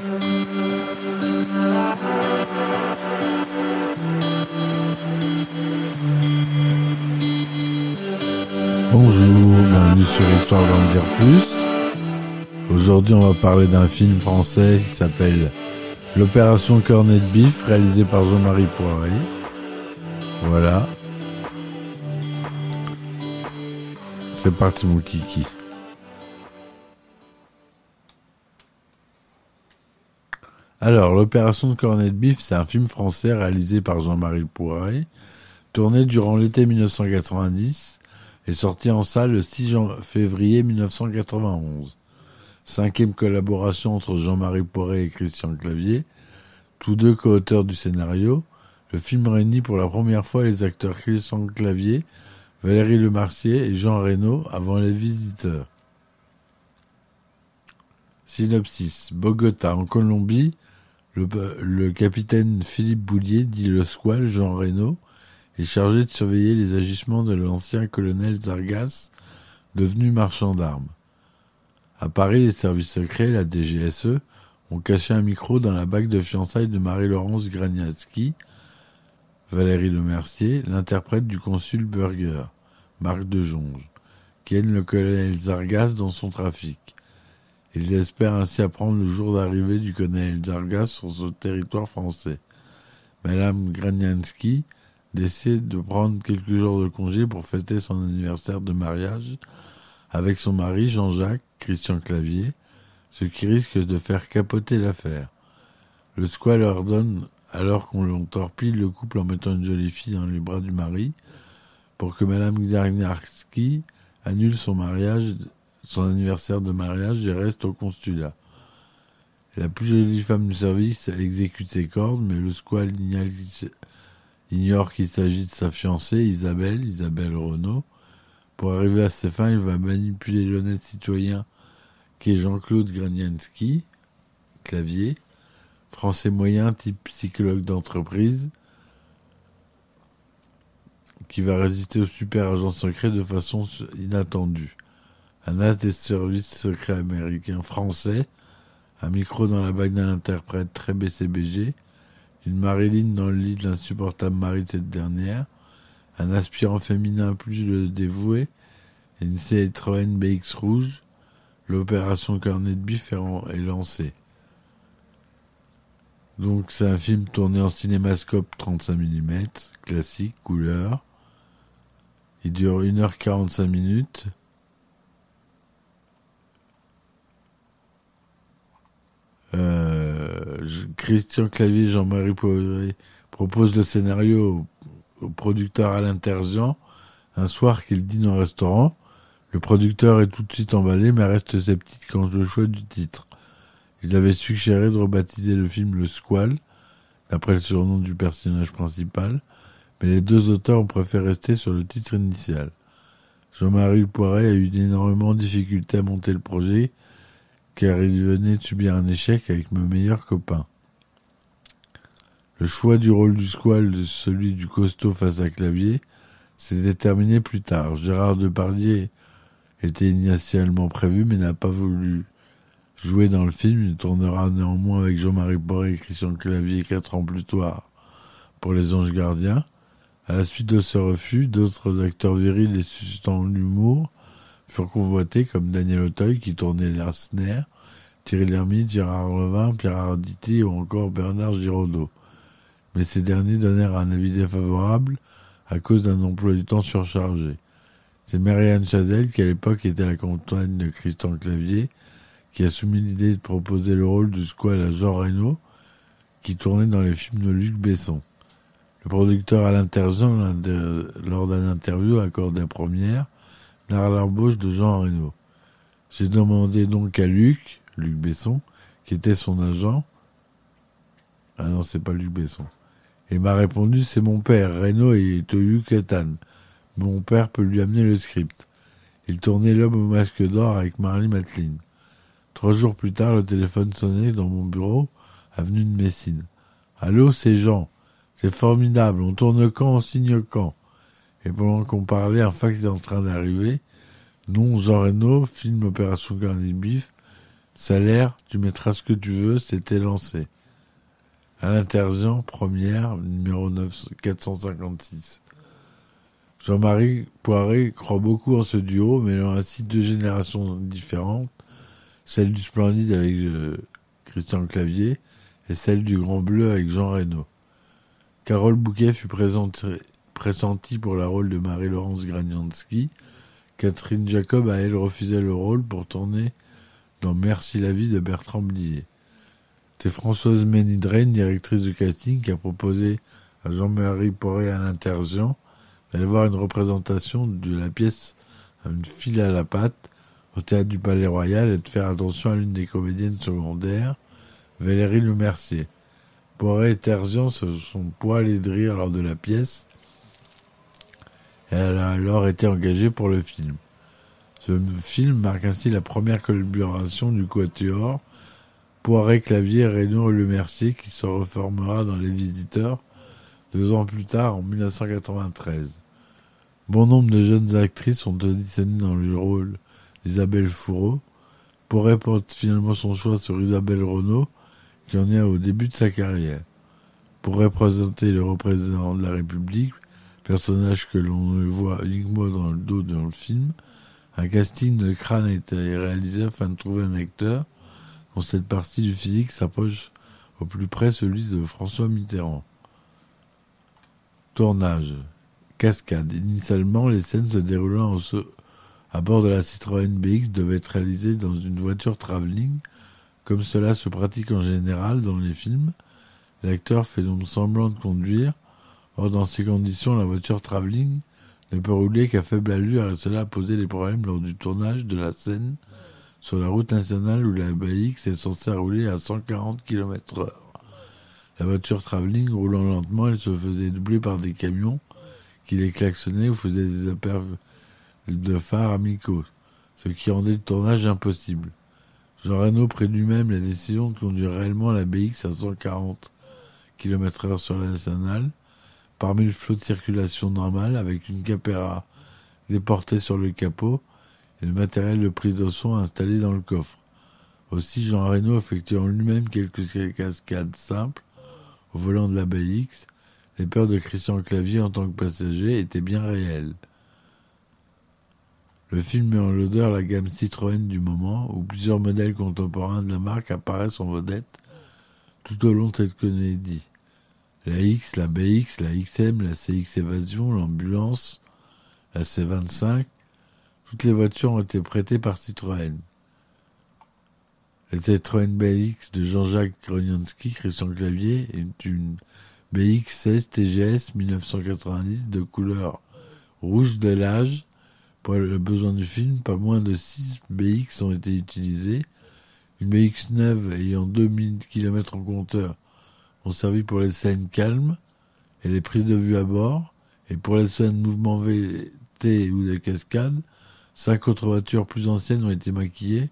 Bonjour, bienvenue sur Histoire d'en dire plus. Aujourd'hui, on va parler d'un film français qui s'appelle L'opération Cornet de Bif, réalisé par Jean-Marie Poiré. Voilà. C'est parti, mon kiki. Alors, l'opération de Cornet de Bif, c'est un film français réalisé par Jean-Marie Poiré, tourné durant l'été 1990 et sorti en salle le 6 février 1991. Cinquième collaboration entre Jean-Marie Poiré et Christian Clavier, tous deux co-auteurs du scénario. Le film réunit pour la première fois les acteurs Christian Clavier, Valérie Lemercier et Jean Reno avant les visiteurs. Synopsis. Bogota, en Colombie, le, capitaine Philippe Boulier, dit le squal Jean Reno, est chargé de surveiller les agissements de l'ancien colonel Zargas, devenu marchand d'armes. À Paris, les services secrets, la DGSE, ont caché un micro dans la bague de fiançailles de Marie-Laurence Graniatsky, Valérie Lemercier, l'interprète du consul Burger, Marc de Jonge, qui aide le colonel Zargas dans son trafic. Il espère ainsi apprendre le jour d'arrivée du colonel Zargas sur ce territoire français. Madame Graniansky décide de prendre quelques jours de congé pour fêter son anniversaire de mariage avec son mari Jean-Jacques Christian Clavier, ce qui risque de faire capoter l'affaire. Le squal ordonne alors qu'on l'on torpille le couple en mettant une jolie fille dans les bras du mari pour que Madame Garniarski annule son mariage, son anniversaire de mariage et reste au consulat. La plus jolie femme du service exécute ses cordes, mais le squal ignore qu'il s'agit de sa fiancée, Isabelle, Isabelle Renault. Pour arriver à ses fins, il va manipuler l'honnête citoyen qui est Jean-Claude Granianski, clavier, français moyen, type psychologue d'entreprise, qui va résister au super agent secret de façon inattendue. Un as des services secrets américains français, un micro dans la bague d'un interprète très BCBG, une Marilyn dans le lit de l'insupportable mari de cette dernière, un aspirant féminin plus le dévoué, une Citroën BX rouge, l'opération Cornet de Bif est lancée. Donc c'est un film tourné en cinémascope 35 mm, classique, couleur. Il dure 1h45 minutes. Euh, Christian Clavier, Jean-Marie Poiré propose le scénario au, producteur Alain Terzian un soir qu'il dîne au restaurant. Le producteur est tout de suite emballé mais reste sceptique quant au choix du titre. Il avait suggéré de rebaptiser le film Le Squal, d'après le surnom du personnage principal, mais les deux auteurs ont préféré rester sur le titre initial. Jean-Marie Poiret a eu énormément de difficultés à monter le projet, car il venait de subir un échec avec mes meilleurs copains. Le choix du rôle du squal de celui du costaud face à clavier s'est déterminé plus tard. Gérard Depardieu était initialement prévu mais n'a pas voulu jouer dans le film. Il tournera néanmoins avec Jean-Marie Boré et Christian Clavier quatre ans plus tard pour Les Anges Gardiens. À la suite de ce refus, d'autres acteurs virils et suscitant l'humour furent convoités comme Daniel Auteuil qui tournait Larsner, Thierry Lhermitte, Gérard Levin, Pierre Arditi ou encore Bernard Giraudot. Mais ces derniers donnèrent un avis défavorable à cause d'un emploi du temps surchargé. C'est Marianne Chazelle, qui à l'époque était la compagne de Christian Clavier, qui a soumis l'idée de proposer le rôle du squal à Jean Reno, qui tournait dans les films de Luc Besson. Le producteur Alain Terzian, lors d'un interview accordé à première, narre l'embauche de Jean Reno. J'ai demandé donc à Luc, Luc Besson, qui était son agent. Ah non, c'est pas Luc Besson. Et m'a répondu, c'est mon père, Reno est au Yucatan. Mon père peut lui amener le script. Il tournait L'homme au masque d'or avec Marley Matlin. Trois jours plus tard, le téléphone sonnait dans mon bureau, avenue de Messine. Allô, c'est Jean. C'est formidable. On tourne quand, on signe quand? Et pendant qu'on parlait, un fax est en train d'arriver. Non, Jean Reno, film Opération Garnier Bif. Salaire, tu mettras ce que tu veux, c'était lancé. À l'intergent, première, numéro 9, 456. Jean-Marie Poiré croit beaucoup en ce duo, mêlant ainsi deux générations différentes, celle du Splendide avec euh, Christian Clavier et celle du Grand Bleu avec Jean Reno. Carole Bouquet fut pressentie pour la rôle de Marie-Laurence Granianski. Catherine Jacob a elle refusé le rôle pour tourner dans Merci la vie de Bertrand Blier. C'est Françoise Ménidraine, directrice de casting, qui a proposé à Jean-Marie Poiré à l'intergent d'aller voir une représentation de la pièce Une file à la patte au théâtre du Palais Royal et de faire attention à l'une des comédiennes secondaires, Valérie Le Mercier. Poiré et Terzian se sont poilés de rire lors de la pièce. Elle a alors été engagée pour le film. Ce film marque ainsi la première collaboration du Quatuor, Poiré, Clavier, Reynaud et Le Mercier, qui se reformera dans Les Visiteurs deux ans plus tard, en 1993. Bon nombre de jeunes actrices ont auditionné dans le rôle d'Isabelle Fourreau. Poiré porte finalement son choix sur Isabelle Renault, qui en est au début de sa carrière. Pour représenter le représentant de la République, personnage que l'on voit uniquement dans le dos dans le film, un casting de crâne été réalisé afin de trouver un acteur dont cette partie du physique s'approche au plus près celui de François Mitterrand. Tournage. Cascade. Initialement, les scènes se déroulant à bord de la Citroën BX devaient être réalisées dans une voiture travelling, comme cela se pratique en général dans les films. L'acteur fait donc semblant de conduire. Or, dans ces conditions, la voiture travelling ne peut rouler qu'à faible allure et cela a posé des problèmes lors du tournage de la scène sur la route nationale où la BX est censée rouler à 140 km heure. La voiture travelling roulant lentement, elle se faisait doubler par des camions qui les klaxonnaient ou faisaient des appels de phares amicaux, ce qui rendait le tournage impossible. Jean Reno prit lui-même la décision de conduire réellement la BX à 140 km heure sur la nationale, parmi le flot de circulation normal, avec une capéra déportée sur le capot et le matériel de prise de son installé dans le coffre. Aussi, Jean Reno effectuant lui-même quelques cascades simples, au volant de la BX, les peurs de Christian Clavier en tant que passager étaient bien réelles. Le film met en l'odeur la gamme Citroën du moment, où plusieurs modèles contemporains de la marque apparaissent en vedette tout au long de cette comédie. La X, la BX, la XM, la CX Évasion, l'ambulance, la C25, toutes les voitures ont été prêtées par Citroën. La Citroën BX de Jean-Jacques Gronianski, Christian Clavier, est une BX 16 TGS 1990 de couleur rouge de l'âge. Pour le besoin du film, pas moins de 6 BX ont été utilisés. Une BX neuve ayant 2000 km en compteur ont servi pour les scènes calmes et les prises de vue à bord. Et pour les scènes mouvement VT ou des cascades, cinq autres voitures plus anciennes ont été maquillées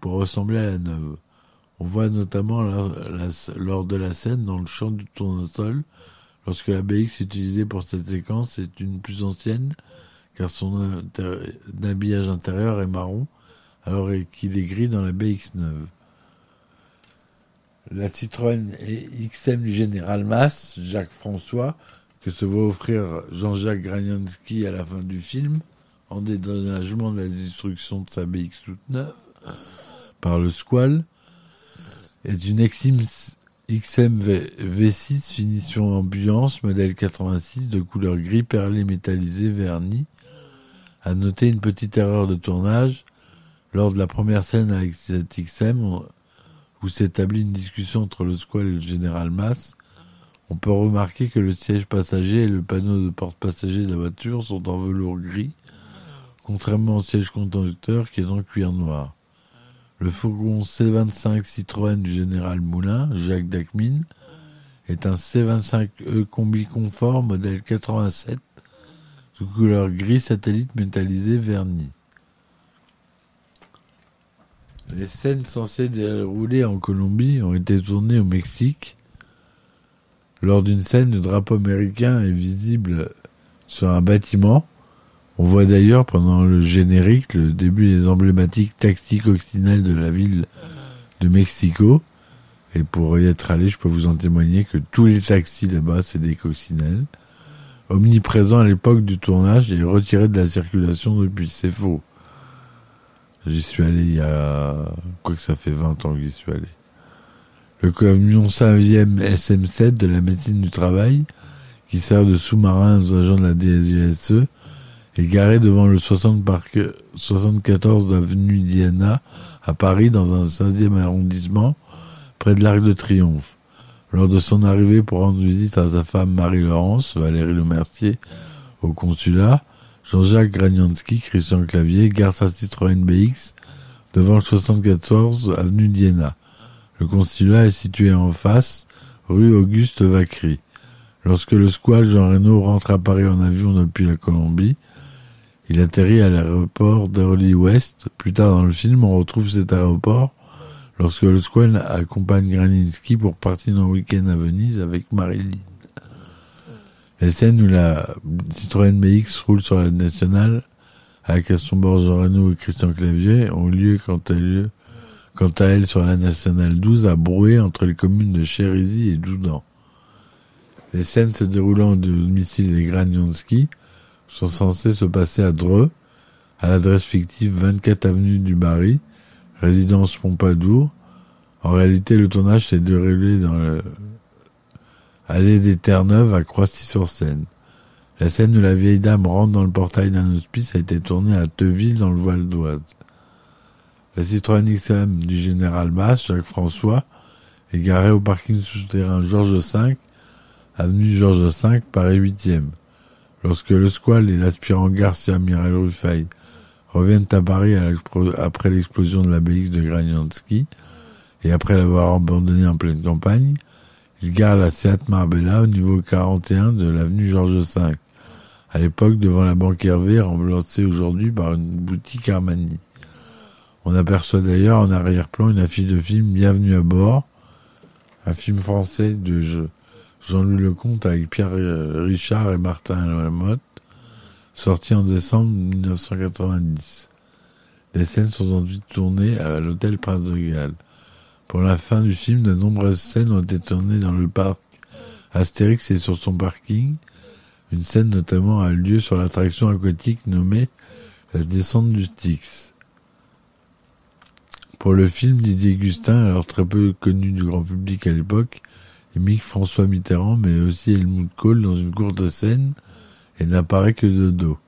pour ressembler à la neuve. On voit notamment lors de la scène dans le champ du tournesol, lorsque la BX utilisée pour cette séquence est une plus ancienne, car son habillage intérieur est marron, alors qu'il est gris dans la BX9. La Citroën XM du général Mass, Jacques François, que se va offrir Jean-Jacques Granianski à la fin du film, en dédommagement de la destruction de sa BX toute neuve, par le Squall, est une XM, XM V6 finition ambulance modèle 86 de couleur gris perlé métallisé verni. À noter une petite erreur de tournage. Lors de la première scène avec cette XM, où s'établit une discussion entre le Squall et le général Mass, on peut remarquer que le siège passager et le panneau de porte-passager de la voiture sont en velours gris, contrairement au siège conducteur qui est en cuir noir. Le fourgon C25 Citroën du général Moulin, Jacques Dacmine, est un C25E combi confort modèle 87 sous couleur gris satellite métallisé verni. Les scènes censées dérouler en Colombie ont été tournées au Mexique. Lors d'une scène, le drapeau américain est visible sur un bâtiment on voit d'ailleurs pendant le générique le début des emblématiques taxis coccinelles de la ville de Mexico. Et pour y être allé, je peux vous en témoigner que tous les taxis là-bas, c'est des coccinelles. Omniprésent à l'époque du tournage et retiré de la circulation depuis. C'est faux. J'y suis allé il y a, quoi que ça fait 20 ans que j'y suis allé. Le camion 5e SM7 de la médecine du travail, qui sert de sous-marin aux agents de la DSGSE, est garé devant le 60 parc, 74 avenue Diana, à Paris, dans un 16e arrondissement, près de l'Arc de Triomphe. Lors de son arrivée pour rendre visite à sa femme Marie-Laurence, Valérie Lemercier, au consulat, Jean-Jacques Granianski, Christian Clavier, garde sa Citroën BX devant le 74 avenue d'Iéna. Le consulat est situé en face, rue Auguste Vacry. Lorsque le squal Jean Reno rentre à Paris en avion depuis la Colombie, il atterrit à l'aéroport d'Early West. Plus tard dans le film, on retrouve cet aéroport lorsque le squal accompagne Graninski pour partir en week-end à Venise avec Marilyn. Les scènes où la Citroën BX roule sur la nationale avec Jean Reno et Christian Clavier ont lieu quant à, lieu, quant à elle sur la nationale 12 à Brouet entre les communes de Chérisy et Doudan. Les scènes se déroulant au domicile des Granianski sont censées se passer à Dreux, à l'adresse fictive 24 avenue du Barry, résidence Pompadour. En réalité, le tournage s'est déroulé dans le allée des Terre-Neuves à Croissy-sur-Seine. La scène où la vieille dame rentre dans le portail d'un hospice a été tournée à Teuville dans le Val d'Oise. La Citroën XM du général Basse, Jacques François, est garée au parking souterrain Georges V, avenue Georges V, Paris 8e. Lorsque le squal et l'aspirant Garcia Miral Ruffay reviennent à Paris après l'explosion de la BX de Granianski et après l'avoir abandonné en pleine campagne, il garde la Seat Marbella au niveau 41 de l'avenue Georges V, à l'époque devant la banque Hervé, remplacée aujourd'hui par une boutique Armani. On aperçoit d'ailleurs en arrière-plan une affiche de film Bienvenue à bord, un film français de Jean-Louis Lecomte avec Pierre Richard et Martin Lamotte, sorti en décembre 1990. Les scènes sont ensuite tournées à l'hôtel Prince de Galles. Pour la fin du film, de nombreuses scènes ont été tournées dans le parc Astérix et sur son parking. Une scène notamment a lieu sur l'attraction aquatique nommée la descente du Styx. Pour le film, Didier Gustin, alors très peu connu du grand public à l'époque, imite François Mitterrand, mais aussi Helmut Kohl dans une courte scène et n'apparaît que de dos.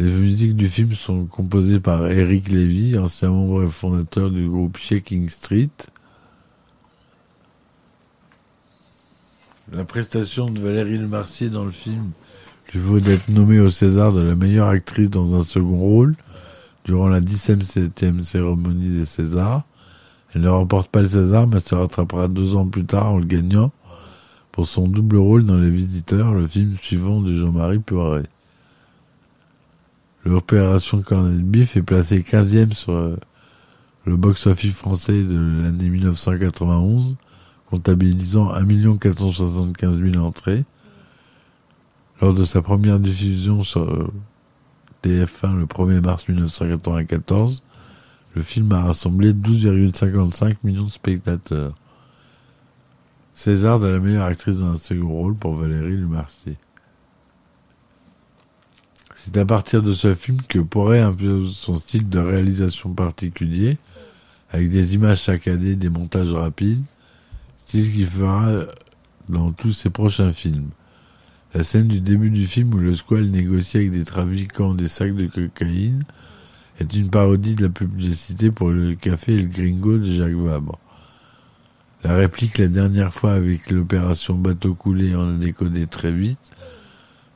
Les musiques du film sont composées par Eric Levy, ancien membre et fondateur du groupe Shaking Street. La prestation de Valérie Lemercier dans le film lui vaut d'être nommée au César de la meilleure actrice dans un second rôle durant la 17e cérémonie des Césars. Elle ne remporte pas le César, mais se rattrapera deux ans plus tard en le gagnant pour son double rôle dans Les Visiteurs, le film suivant de Jean-Marie Poiret. L'opération Cornet Biff est placée 15e sur euh, le box-office français de l'année 1991, comptabilisant 1 475 000 entrées. Lors de sa première diffusion sur euh, TF1 le 1er mars 1994, le film a rassemblé 12,55 millions de spectateurs. César de la meilleure actrice dans un second rôle pour Valérie Lemercier. C'est à partir de ce film que pourrait impose son style de réalisation particulier, avec des images saccadées, des montages rapides, style qu'il fera dans tous ses prochains films. La scène du début du film où le squal négocie avec des trafiquants des sacs de cocaïne est une parodie de la publicité pour le café et le gringo de Jacques Vabre. La réplique la dernière fois avec l'opération bateau coulé en a décodé très vite,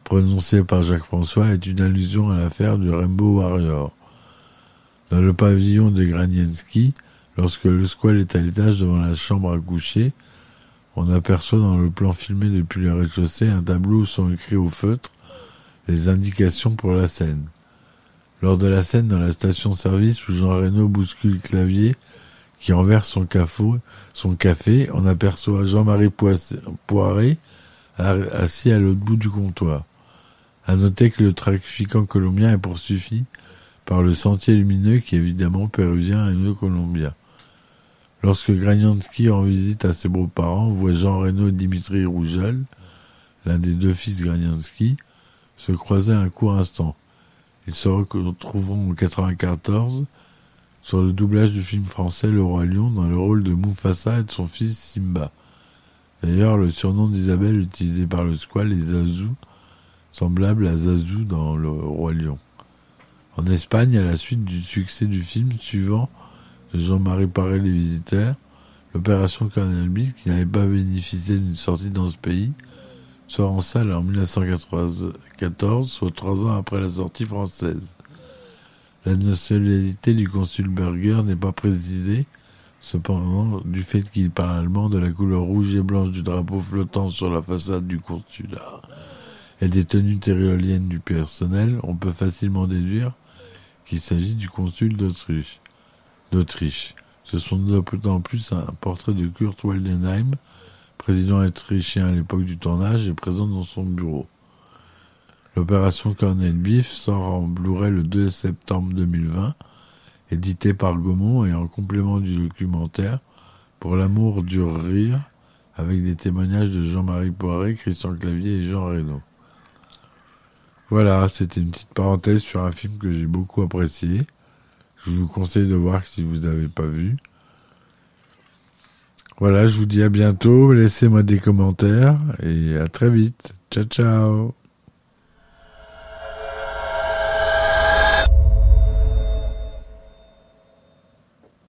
prononcé par Jacques François est une allusion à l'affaire du Rainbow Warrior. Dans le pavillon de Granienski, lorsque le squal est à l'étage devant la chambre à coucher, on aperçoit dans le plan filmé depuis le rez-de-chaussée un tableau où sont écrits au feutre les indications pour la scène. Lors de la scène dans la station-service où Jean Reno bouscule clavier qui renverse son son café on aperçoit Jean-Marie Poiré assis à l'autre bout du comptoir. À noter que le trafiquant colombien est poursuivi par le sentier lumineux qui est évidemment péruvien et ne colombien. Lorsque Graniansky rend visite à ses beaux-parents, voit Jean Reno et Dimitri Rougeol, l'un des deux fils Graniansky, se croiser un court instant. Ils se retrouveront en 94 sur le doublage du film français Le Roi Lion dans le rôle de Mufasa et de son fils Simba. D'ailleurs, le surnom d'Isabelle utilisé par le squal est Zazu, semblable à Zazu dans Le Roi Lion. En Espagne, à la suite du succès du film suivant de Jean-Marie Paré Les Visiteurs, l'opération Bill, qui n'avait pas bénéficié d'une sortie dans ce pays, sort en salle en 1994, soit trois ans après la sortie française. La nationalité du consul Berger n'est pas précisée, cependant, du fait qu'il parle allemand de la couleur rouge et blanche du drapeau flottant sur la façade du consulat et des tenues tyroliennes du personnel, on peut facilement déduire qu'il s'agit du consul d'Autriche. Ce sont d'autant plus un portrait de Kurt Waldenheim, président autrichien à l'époque du tournage, est présent dans son bureau. L'opération Cornel Beef sort en Blu-ray le 2 septembre 2020, édité par Gaumont et en complément du documentaire Pour l'amour du rire, avec des témoignages de Jean-Marie Poiré, Christian Clavier et Jean Reno. Voilà, c'était une petite parenthèse sur un film que j'ai beaucoup apprécié. Je vous conseille de voir si vous n'avez pas vu. Voilà, je vous dis à bientôt. Laissez-moi des commentaires et à très vite. Ciao, ciao.